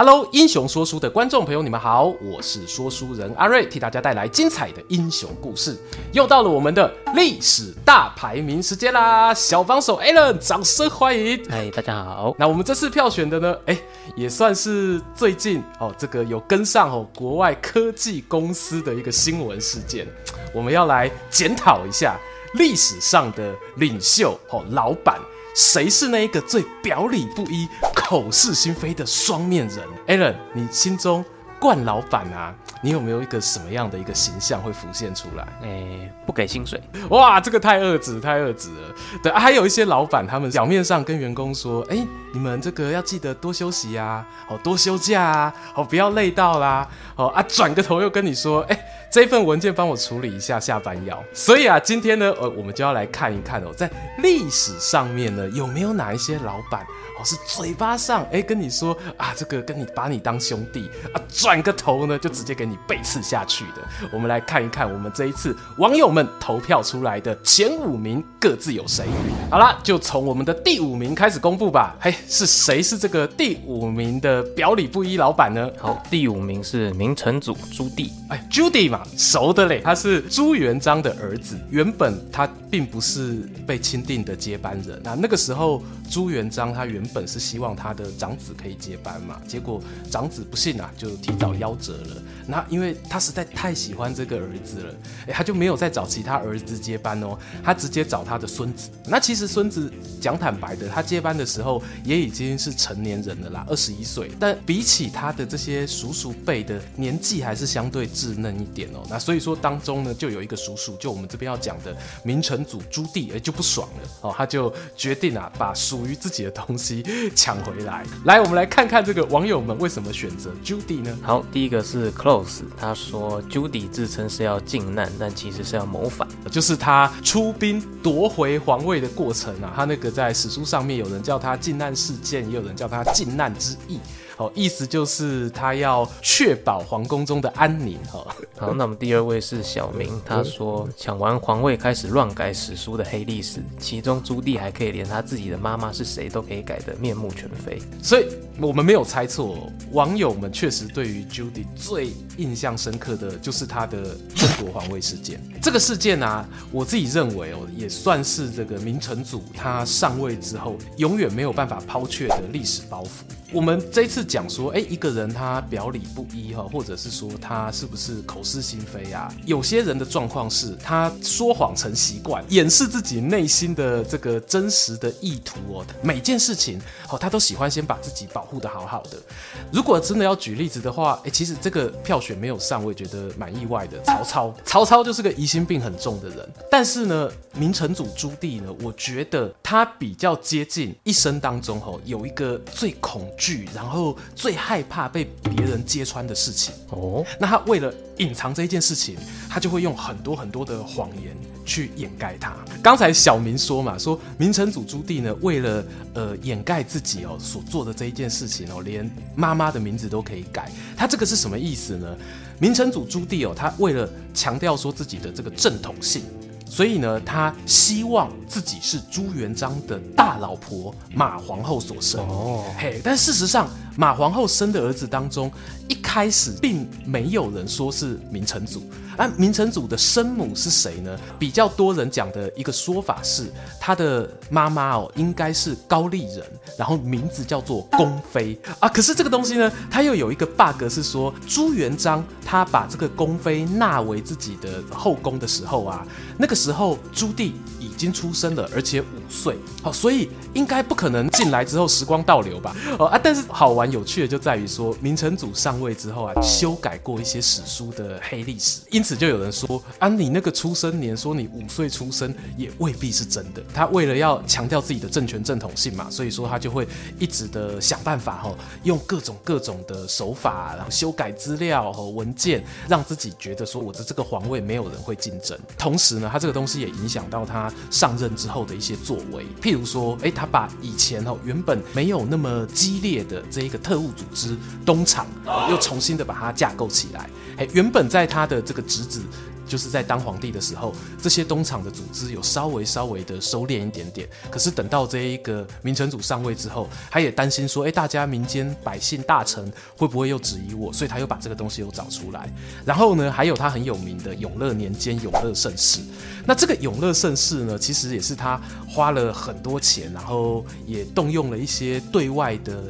Hello，英雄说书的观众朋友，你们好，我是说书人阿瑞，替大家带来精彩的英雄故事。又到了我们的历史大排名时间啦！小帮手 Alan，掌声欢迎！嗨，大家好。那我们这次票选的呢，哎，也算是最近哦，这个有跟上哦国外科技公司的一个新闻事件，我们要来检讨一下历史上的领袖哦，老板。谁是那一个最表里不一、口是心非的双面人？Allen，你心中冠老板啊，你有没有一个什么样的一个形象会浮现出来？哎、欸，不给薪水，哇，这个太恶质，太恶质了。对，还有一些老板，他们表面上跟员工说，哎、欸，你们这个要记得多休息啊，哦，多休假啊，哦，不要累到啦，哦啊，转个头又跟你说，哎、欸。这份文件帮我处理一下，下班要。所以啊，今天呢，呃，我们就要来看一看哦，在历史上面呢，有没有哪一些老板哦，是嘴巴上哎跟你说啊，这个跟你把你当兄弟啊，转个头呢就直接给你背刺下去的。我们来看一看，我们这一次网友们投票出来的前五名各自有谁？好啦，就从我们的第五名开始公布吧。嘿，是谁是这个第五名的表里不一老板呢？好，第五名是明成祖朱棣，哎，朱棣嘛。熟的嘞，他是朱元璋的儿子，原本他并不是被钦定的接班人。那那个时候，朱元璋他原本是希望他的长子可以接班嘛，结果长子不幸啊，就提早夭折了。那因为他实在太喜欢这个儿子了，哎，他就没有再找其他儿子接班哦，他直接找他的孙子。那其实孙子讲坦白的，他接班的时候也已经是成年人了啦，二十一岁。但比起他的这些叔叔辈的年纪，还是相对稚嫩一点哦。那所以说当中呢，就有一个叔叔，就我们这边要讲的明成祖朱棣，哎，就不爽了哦，他就决定啊，把属于自己的东西抢回来。来，我们来看看这个网友们为什么选择朱棣呢？好，第一个是 Close。他说朱棣自称是要靖难，但其实是要谋反，就是他出兵夺回皇位的过程啊。他那个在史书上面有人叫他靖难事件，也有人叫他靖难之役。哦，意思就是他要确保皇宫中的安宁。哈，好，那么第二位是小明，他说抢完皇位开始乱改史书的黑历史，其中朱棣还可以连他自己的妈妈是谁都可以改得面目全非。所以我们没有猜错，网友们确实对于朱棣最印象深刻的就是他的争夺皇位事件。这个事件啊，我自己认为哦，也算是这个明成祖他上位之后永远没有办法抛却的历史包袱。我们这次讲说，哎，一个人他表里不一哈，或者是说他是不是口是心非啊？有些人的状况是他说谎成习惯，掩饰自己内心的这个真实的意图哦。每件事情哦，他都喜欢先把自己保护的好好的。如果真的要举例子的话，哎，其实这个票选没有上，我也觉得蛮意外的。曹操，曹操就是个疑心病很重的人，但是呢，明成祖朱棣呢，我觉得他比较接近一生当中哦，有一个最恐。剧，然后最害怕被别人揭穿的事情哦，那他为了隐藏这一件事情，他就会用很多很多的谎言去掩盖它。刚才小明说嘛，说明成祖朱棣呢，为了呃掩盖自己哦所做的这一件事情哦，连妈妈的名字都可以改。他这个是什么意思呢？明成祖朱棣哦，他为了强调说自己的这个正统性。所以呢，他希望自己是朱元璋的大老婆马皇后所生。哦，嘿，但事实上，马皇后生的儿子当中，一开始并没有人说是明成祖。而明成祖的生母是谁呢？比较多人讲的一个说法是，他的妈妈哦，应该是高丽人，然后名字叫做宫妃啊。可是这个东西呢，他又有一个 bug 是说，朱元璋他把这个宫妃纳为自己的后宫的时候啊，那个时候朱棣已经出生了，而且五岁。好，所以应该不可能进来之后时光倒流吧？哦啊，但是好玩有趣的就在于说，明成祖上位之后啊，修改过一些史书的黑历史，因此就有人说啊，你那个出生年说你五岁出生也未必是真的。他为了要强调自己的政权正统性嘛，所以说他就会一直的想办法哈，用各种各种的手法，然后修改资料和文件，让自己觉得说我的这个皇位没有人会竞争。同时呢，他这个东西也影响到他上任之后的一些作为。譬如说，哎，他把以前哦原本没有那么激烈的这一个特务组织东厂，又重新的把它架构起来。哎，原本在他的这个侄子。就是在当皇帝的时候，这些东厂的组织有稍微稍微的收敛一点点。可是等到这一个明成祖上位之后，他也担心说，哎，大家民间百姓大臣会不会又质疑我？所以他又把这个东西又找出来。然后呢，还有他很有名的永乐年间永乐盛世。那这个永乐盛世呢，其实也是他花了很多钱，然后也动用了一些对外的。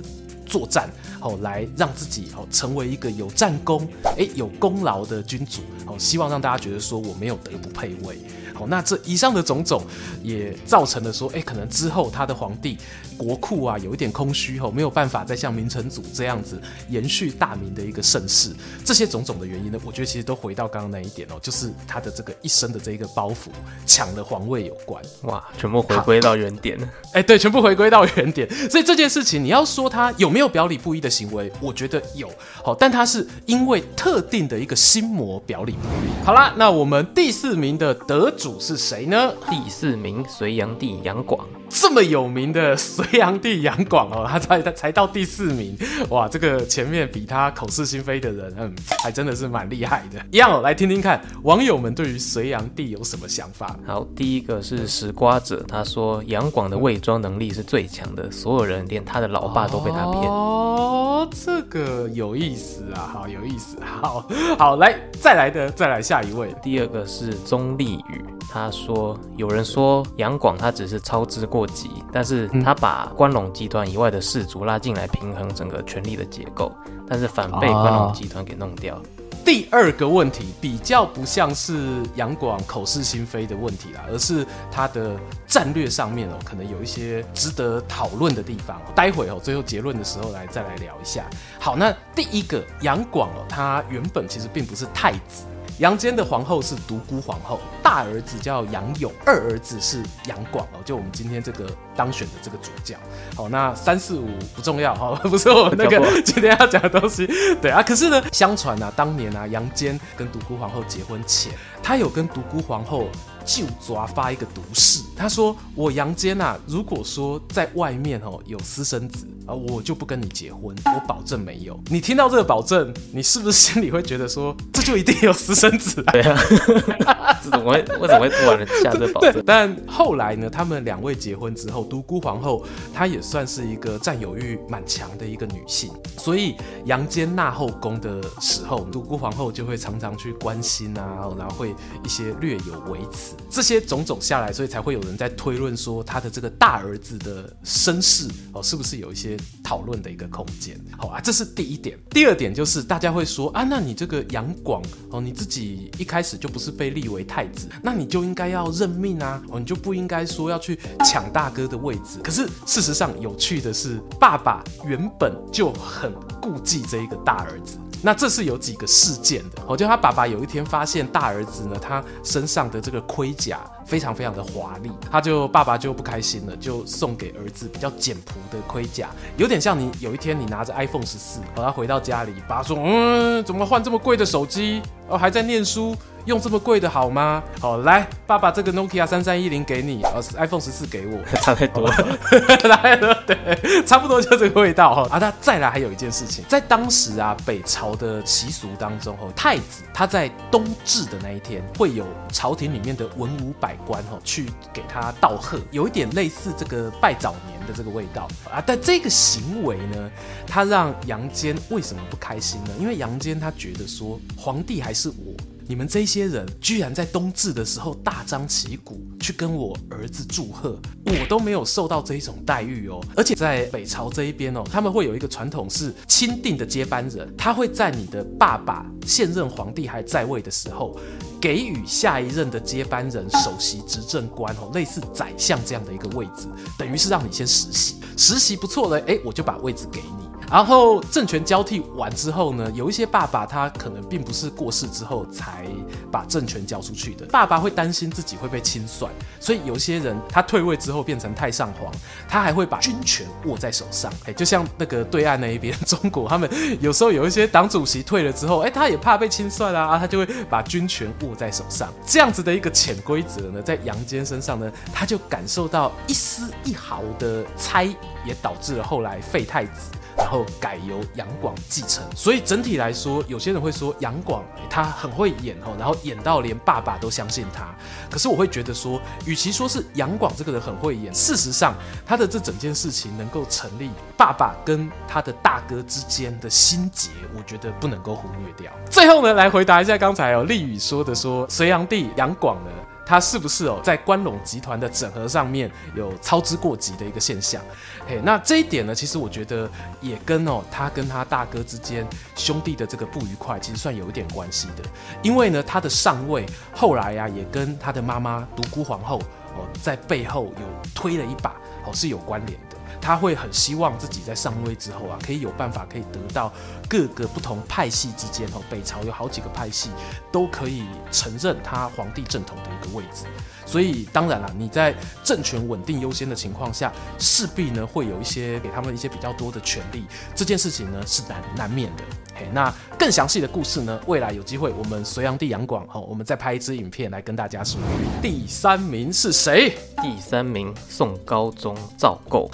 作战，哦，来让自己哦成为一个有战功、诶有功劳的君主，哦，希望让大家觉得说我没有德不配位。哦，那这以上的种种也造成了说，哎，可能之后他的皇帝国库啊有一点空虚哦，没有办法再像明成祖这样子延续大明的一个盛世。这些种种的原因呢，我觉得其实都回到刚刚那一点哦，就是他的这个一生的这一个包袱抢了皇位有关。哇，全部回归到原点了。哎，对，全部回归到原点。所以这件事情你要说他有没有没有表里不一的行为，我觉得有。好，但他是因为特定的一个心魔表里不一。好啦，那我们第四名的得。主是谁呢？第四名，隋炀帝杨广。这么有名的隋炀帝杨广哦，他才他才到第四名，哇，这个前面比他口是心非的人，嗯，还真的是蛮厉害的。一样哦，来听听看网友们对于隋炀帝有什么想法。好，第一个是石瓜者，他说杨广的伪装能力是最强的，所有人连他的老爸都被他骗。哦，这个有意思啊，好有意思，好 好来再来的再来下一位，第二个是钟立宇。他说：“有人说杨广他只是操之过急，但是他把关陇集团以外的士族拉进来平衡整个权力的结构，但是反被关陇集团给弄掉。”第二个问题比较不像是杨广口是心非的问题啦，而是他的战略上面哦，可能有一些值得讨论的地方。待会哦，最后结论的时候来再来聊一下。好，那第一个杨广哦，他原本其实并不是太子。杨坚的皇后是独孤皇后，大儿子叫杨勇，二儿子是杨广哦，就我们今天这个当选的这个主角。好，那三四五不重要哈，不是我们那个 今天要讲的东西。对啊，可是呢，相传啊，当年啊，杨坚跟独孤皇后结婚前，他有跟独孤皇后。就抓发一个毒誓，他说：“我杨坚啊，如果说在外面哦有私生子啊，我就不跟你结婚，我保证没有。”你听到这个保证，你是不是心里会觉得说，这就一定有私生子啊？对啊，这怎么会？为什么会突然下这个保证？但后来呢，他们两位结婚之后，独孤皇后她也算是一个占有欲蛮强的一个女性，所以杨坚纳后宫的时候，独孤皇后就会常常去关心啊，然后会一些略有微词。这些种种下来，所以才会有人在推论说他的这个大儿子的身世哦，是不是有一些讨论的一个空间？好啊，这是第一点。第二点就是大家会说啊，那你这个杨广哦，你自己一开始就不是被立为太子，那你就应该要认命啊，哦，你就不应该说要去抢大哥的位置。可是事实上，有趣的是，爸爸原本就很顾忌这一个大儿子。那这是有几个事件的，哦，就他爸爸有一天发现大儿子呢，他身上的这个盔甲非常非常的华丽，他就爸爸就不开心了，就送给儿子比较简朴的盔甲，有点像你有一天你拿着 iPhone 十四，哦，他回到家里，爸说，嗯，怎么换这么贵的手机？哦，还在念书。用这么贵的好吗？好，来，爸爸这个 Nokia 三三一零给你，哦，iPhone 十四给我，差太多了，来了，对，差不多就这个味道哈。啊，那再来还有一件事情，在当时啊，北朝的习俗当中，哦，太子他在冬至的那一天，会有朝廷里面的文武百官哈，去给他道贺，有一点类似这个拜早年的这个味道啊。但这个行为呢，他让杨坚为什么不开心呢？因为杨坚他觉得说，皇帝还是我。你们这些人居然在冬至的时候大张旗鼓去跟我儿子祝贺，我都没有受到这一种待遇哦。而且在北朝这一边哦，他们会有一个传统是钦定的接班人，他会在你的爸爸现任皇帝还在位的时候，给予下一任的接班人首席执政官哦，类似宰相这样的一个位置，等于是让你先实习，实习不错了，哎，我就把位置给你。然后政权交替完之后呢，有一些爸爸他可能并不是过世之后才把政权交出去的，爸爸会担心自己会被清算，所以有些人他退位之后变成太上皇，他还会把军权握在手上。哎，就像那个对岸那一边中国，他们有时候有一些党主席退了之后，哎，他也怕被清算啊，他就会把军权握在手上。这样子的一个潜规则呢，在杨坚身上呢，他就感受到一丝一毫的猜，也导致了后来废太子。然后改由杨广继承，所以整体来说，有些人会说杨广他很会演哦，然后演到连爸爸都相信他。可是我会觉得说，与其说是杨广这个人很会演，事实上他的这整件事情能够成立，爸爸跟他的大哥之间的心结，我觉得不能够忽略掉。最后呢，来回答一下刚才哦立宇说的说，隋炀帝杨广呢。他是不是哦，在关陇集团的整合上面有操之过急的一个现象？嘿，那这一点呢，其实我觉得也跟哦他跟他大哥之间兄弟的这个不愉快，其实算有一点关系的。因为呢，他的上位后来呀、啊，也跟他的妈妈独孤皇后哦，在背后有推了一把哦，是有关联的。他会很希望自己在上位之后啊，可以有办法可以得到各个不同派系之间哦，北朝有好几个派系都可以承认他皇帝正统的一个位置。所以当然了，你在政权稳定优先的情况下，势必呢会有一些给他们一些比较多的权利，这件事情呢是难难免的。嘿，那更详细的故事呢，未来有机会我们隋炀帝杨广哈，我们再拍一支影片来跟大家说。第三名是谁？第三名宋高宗赵构。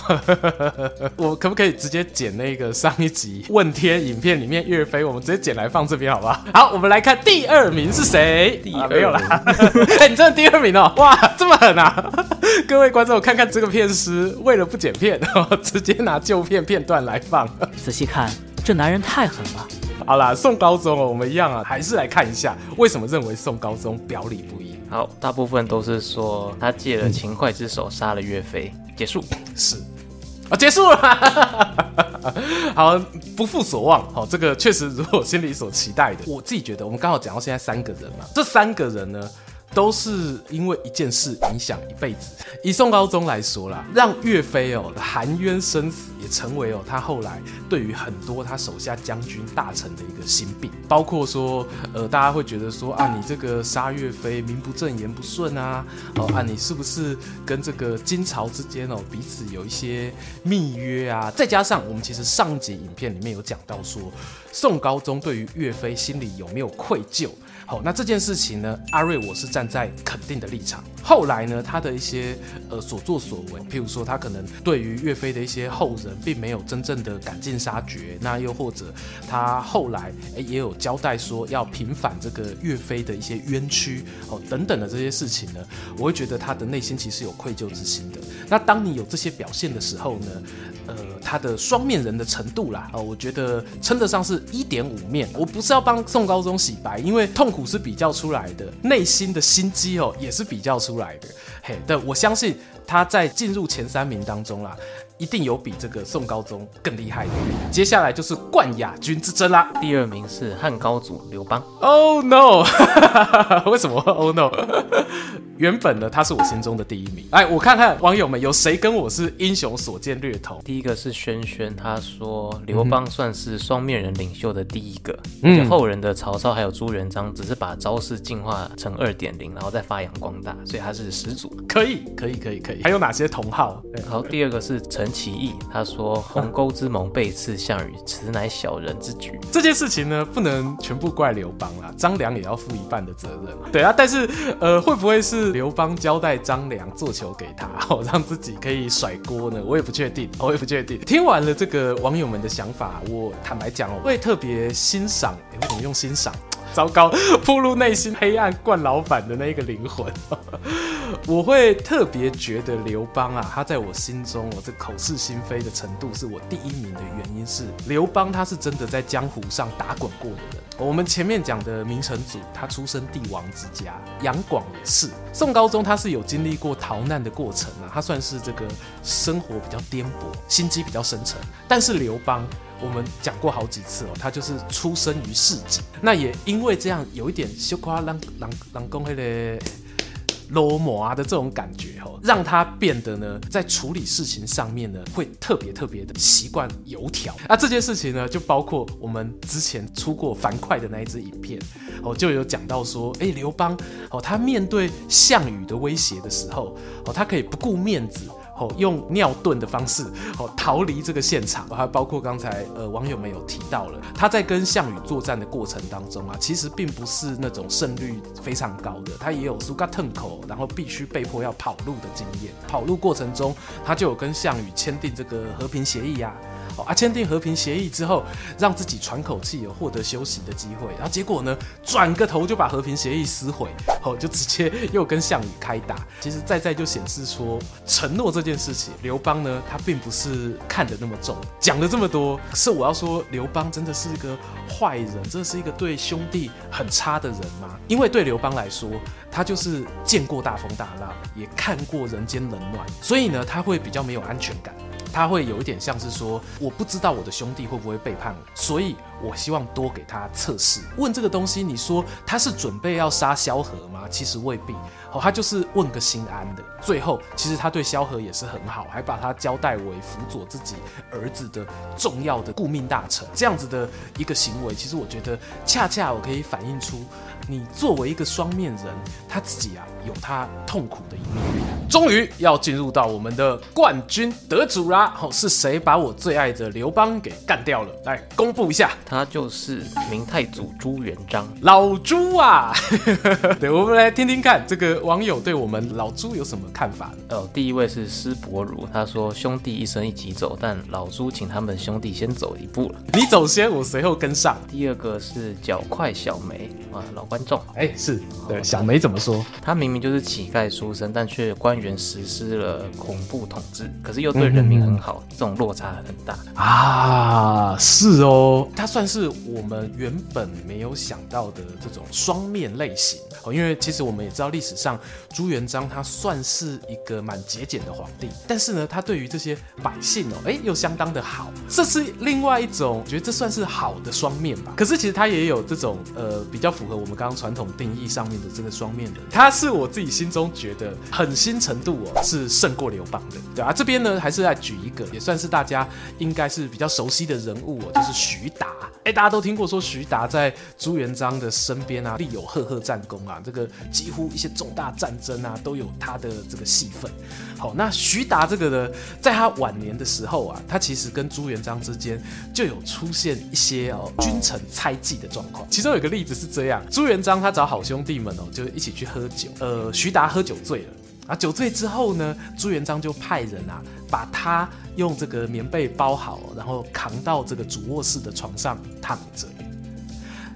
我可不可以直接剪那个上一集问天影片里面岳飞，我们直接剪来放这边好不好？好，我们来看第二名是谁？第二名、啊、没有啦。哎，你真的第二名哦。哇，这么狠啊！各位观众，看看这个片师为了不剪片，直接拿旧片片段来放。仔细看，这男人太狠了。好啦，宋高宗哦，我们一样啊，还是来看一下为什么认为宋高宗表里不一。好，大部分都是说他借了秦桧之手杀了岳飞。结束是啊，结束了。好，不负所望。好，这个确实如我心里所期待的。我自己觉得，我们刚好讲到现在三个人嘛，这三个人呢。都是因为一件事影响一辈子。以宋高宗来说啦，让岳飞哦含冤生死，也成为哦他后来对于很多他手下将军大臣的一个心病。包括说，呃，大家会觉得说啊，你这个杀岳飞，名不正言不顺啊，哦啊，你是不是跟这个金朝之间哦彼此有一些密约啊？再加上我们其实上集影片里面有讲到说，宋高宗对于岳飞心里有没有愧疚？好，那这件事情呢，阿瑞我是站在肯定的立场。后来呢，他的一些呃所作所为，譬如说他可能对于岳飞的一些后人，并没有真正的赶尽杀绝。那又或者他后来诶也有交代说要平反这个岳飞的一些冤屈哦等等的这些事情呢，我会觉得他的内心其实有愧疚之心的。那当你有这些表现的时候呢，呃，他的双面人的程度啦，哦，我觉得称得上是一点五面。我不是要帮宋高宗洗白，因为痛。苦是比较出来的，内心的心机哦也是比较出来的。嘿，但，我相信他在进入前三名当中啦，一定有比这个宋高宗更厉害的。接下来就是冠亚军之争啦，第二名是汉高祖刘邦。Oh no！为什么？Oh no！原本呢，他是我心中的第一名。哎，我看看网友们有谁跟我是英雄所见略同。第一个是轩轩，他说刘邦算是双面人领袖的第一个，嗯、而且后人的曹操还有朱元璋只是把招式进化成二点零，然后再发扬光大，所以他是始祖。可以，可以，可以，可以。还有哪些同好？好，第二个是陈其义，他说鸿沟之盟背刺项羽，此乃小人之举。这件事情呢，不能全部怪刘邦啦，张良也要负一半的责任。对啊，但是呃，会不会是？刘邦交代张良做球给他，哦，让自己可以甩锅呢？我也不确定，我也不确定。听完了这个网友们的想法，我坦白讲，我会特别欣赏。为什么用欣赏？糟糕，暴露内心黑暗惯老板的那个灵魂。我会特别觉得刘邦啊，他在我心中，我这口是心非的程度是我第一名的原因是，刘邦他是真的在江湖上打滚过的人。我们前面讲的明成祖，他出身帝王之家，杨广也是。宋高宗他是有经历过逃难的过程啊，他算是这个生活比较颠簸，心机比较深沉。但是刘邦，我们讲过好几次哦，他就是出生于市井，那也因为这样有一点羞夸，让让让公黑的。罗摩啊的这种感觉哦，让他变得呢，在处理事情上面呢，会特别特别的习惯油条。那这件事情呢，就包括我们之前出过樊哙的那一支影片哦，就有讲到说，哎，刘邦哦，他面对项羽的威胁的时候哦，他可以不顾面子。哦，用尿遁的方式哦逃离这个现场，还包括刚才呃网友们有提到了，他在跟项羽作战的过程当中啊，其实并不是那种胜率非常高的，他也有苏嘎腾口，然后必须被迫要跑路的经验。跑路过程中，他就有跟项羽签订这个和平协议啊，签订和平协议之后，让自己喘口气，有获得休息的机会。然后结果呢，转个头就把和平协议撕毁，哦，就直接 又跟项羽开打。其实在在就显示说，承诺这件事情，刘邦呢，他并不是看得那么重。讲了这么多，是我要说刘邦真的是一个坏人，真的是一个对兄弟很差的人吗？因为对刘邦来说，他就是见过大风大浪，也看过人间冷暖，所以呢，他会比较没有安全感。他会有一点像是说，我不知道我的兄弟会不会背叛我，所以我希望多给他测试。问这个东西，你说他是准备要杀萧何吗？其实未必，哦，他就是问个心安的。最后，其实他对萧何也是很好，还把他交代为辅佐自己儿子的重要的顾命大臣。这样子的一个行为，其实我觉得恰恰我可以反映出，你作为一个双面人，他自己啊有他痛苦的一面。终于要进入到我们的冠军得主啦！哦，是谁把我最爱的刘邦给干掉了？来公布一下，他就是明太祖朱元璋，老朱啊！对，我们来听听看，这个网友对我们老朱有什么看法？哦，第一位是施伯如，他说兄弟一生一起走，但老朱请他们兄弟先走一步了。你走先，我随后跟上。第二个是脚快小梅，啊，老观众，哎，是对小梅怎么说？他明明就是乞丐出身，但却。官员实施了恐怖统治，可是又对人民很好，嗯、这种落差很大啊！是哦，他算是我们原本没有想到的这种双面类型哦。因为其实我们也知道，历史上朱元璋他算是一个蛮节俭的皇帝，但是呢，他对于这些百姓哦，哎，又相当的好，这是另外一种，我觉得这算是好的双面吧。可是其实他也有这种呃，比较符合我们刚刚传统定义上面的这个双面人，他是我自己心中觉得很新。程度哦是胜过刘邦的，对啊，这边呢还是来举一个，也算是大家应该是比较熟悉的人物哦，就是徐达。哎，大家都听过说徐达在朱元璋的身边啊，立有赫赫战功啊，这个几乎一些重大战争啊都有他的这个戏份。好，那徐达这个呢，在他晚年的时候啊，他其实跟朱元璋之间就有出现一些哦君臣猜忌的状况。其中有个例子是这样，朱元璋他找好兄弟们哦，就一起去喝酒，呃，徐达喝酒醉了。啊，酒醉之后呢，朱元璋就派人啊，把他用这个棉被包好，然后扛到这个主卧室的床上躺着。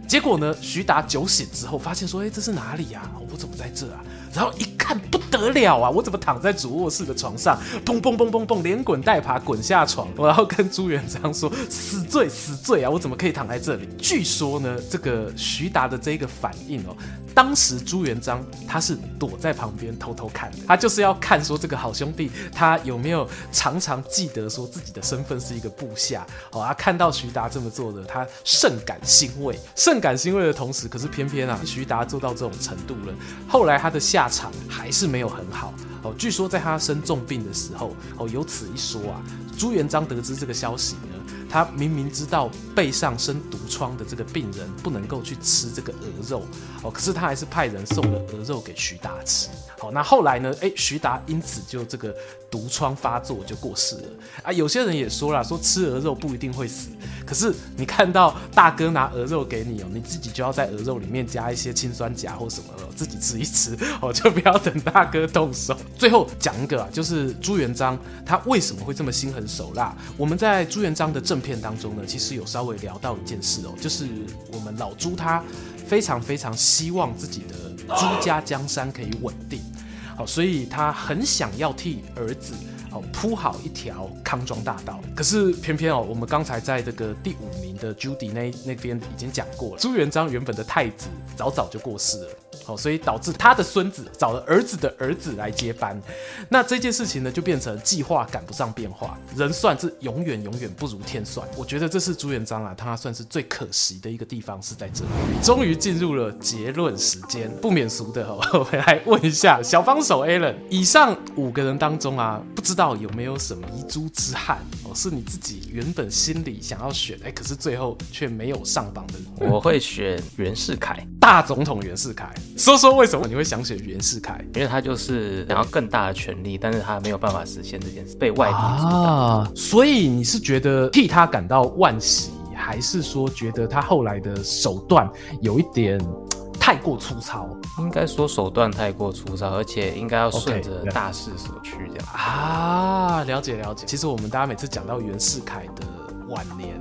结果呢，徐达酒醒之后发现说：“哎，这是哪里呀？我怎么在这啊？”然后一看不得了啊，我怎么躺在主卧室的床上？砰砰砰砰砰，连滚带爬滚下床，然后跟朱元璋说：“死罪死罪啊！我怎么可以躺在这里？”据说呢，这个徐达的这个反应哦。当时朱元璋他是躲在旁边偷偷看，他就是要看说这个好兄弟他有没有常常记得说自己的身份是一个部下哦，他看到徐达这么做的，他甚感欣慰，甚感欣慰的同时，可是偏偏啊，徐达做到这种程度了，后来他的下场还是没有很好哦。据说在他生重病的时候哦，有此一说啊，朱元璋得知这个消息呢。他明明知道背上生毒疮的这个病人不能够去吃这个鹅肉哦，可是他还是派人送了鹅肉给徐达吃。好，那后来呢？哎，徐达因此就这个毒疮发作就过世了啊。有些人也说了，说吃鹅肉不一定会死，可是你看到大哥拿鹅肉给你哦，你自己就要在鹅肉里面加一些氰酸钾或什么了，自己吃一吃哦，就不要等大哥动手。最后讲一个啊，就是朱元璋他为什么会这么心狠手辣？我们在朱元璋的正片当中呢，其实有稍微聊到一件事哦，就是我们老朱他非常非常希望自己的朱家江山可以稳定，好，所以他很想要替儿子哦铺好一条康庄大道。可是偏偏哦，我们刚才在这个第五名的 Judy 那那边已经讲过了，朱元璋原本的太子早早就过世了，哦，所以导致他的孙子找了儿子的儿子来接班。那这件事情呢，就变成计划赶不上变化，人算是永远永远不如天算。我觉得这是朱元璋啊，他算是最可惜的一个地方是在这里。终于进入了结论时间，不免俗的哦，我来问一下小帮手 Alan，以上五个人当中啊，不知道有没有什么遗珠之憾哦，是你自己原本心里想要选，哎，可是最后却没有上榜的人。我会选袁世凯，大总统袁世凯。说说为什么你会想选袁世凯？因为他就是想要更大的权力，但是他没有办法实现这件事，被外敌阻挡。啊，所以你是觉得替他感到惋惜，还是说觉得他后来的手段有一点太过粗糙？应该说手段太过粗糙，而且应该要顺着大势所趋这样。Okay, 啊，了解了解。其实我们大家每次讲到袁世凯的晚年，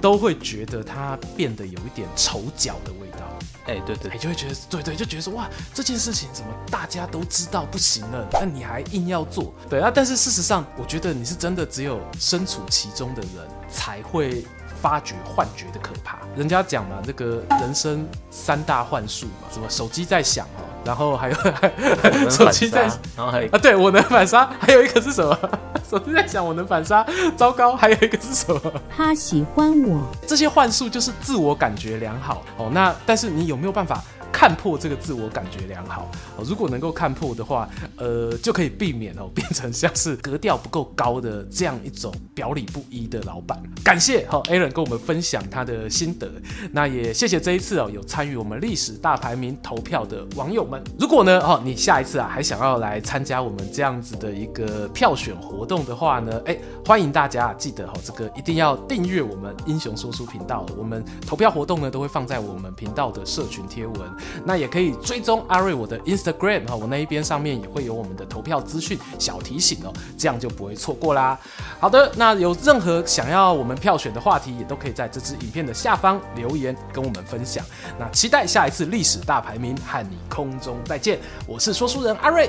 都会觉得他变得有一点丑角的味道。哎、欸，对对，你就会觉得，对对，就觉得说，哇，这件事情怎么大家都知道不行了，那你还硬要做，对啊。但是事实上，我觉得你是真的只有身处其中的人才会发觉幻觉的可怕。人家讲嘛，这个人生三大幻术嘛，什么手机在响哦，然后还有 手机在，然后还有啊，对我能反杀，还有一个是什么？手机在响，我能反杀，糟糕，还有一个是什么？他喜欢我。这些幻术就是自我感觉良好哦。那但是你有没有办法？看破这个自我感觉良好哦，如果能够看破的话，呃，就可以避免哦 变成像是格调不够高的这样一种表里不一的老板。感谢哈 Alan 跟我们分享他的心得，那也谢谢这一次哦有参与我们历史大排名投票的网友们。如果呢哦你下一次啊还想要来参加我们这样子的一个票选活动的话呢，哎，欢迎大家记得哈这个一定要订阅我们英雄说书频道，我们投票活动呢都会放在我们频道的社群贴文。那也可以追踪阿瑞我的 Instagram 哈，我那一边上面也会有我们的投票资讯小提醒哦，这样就不会错过啦。好的，那有任何想要我们票选的话题，也都可以在这支影片的下方留言跟我们分享。那期待下一次历史大排名和你空中再见，我是说书人阿瑞，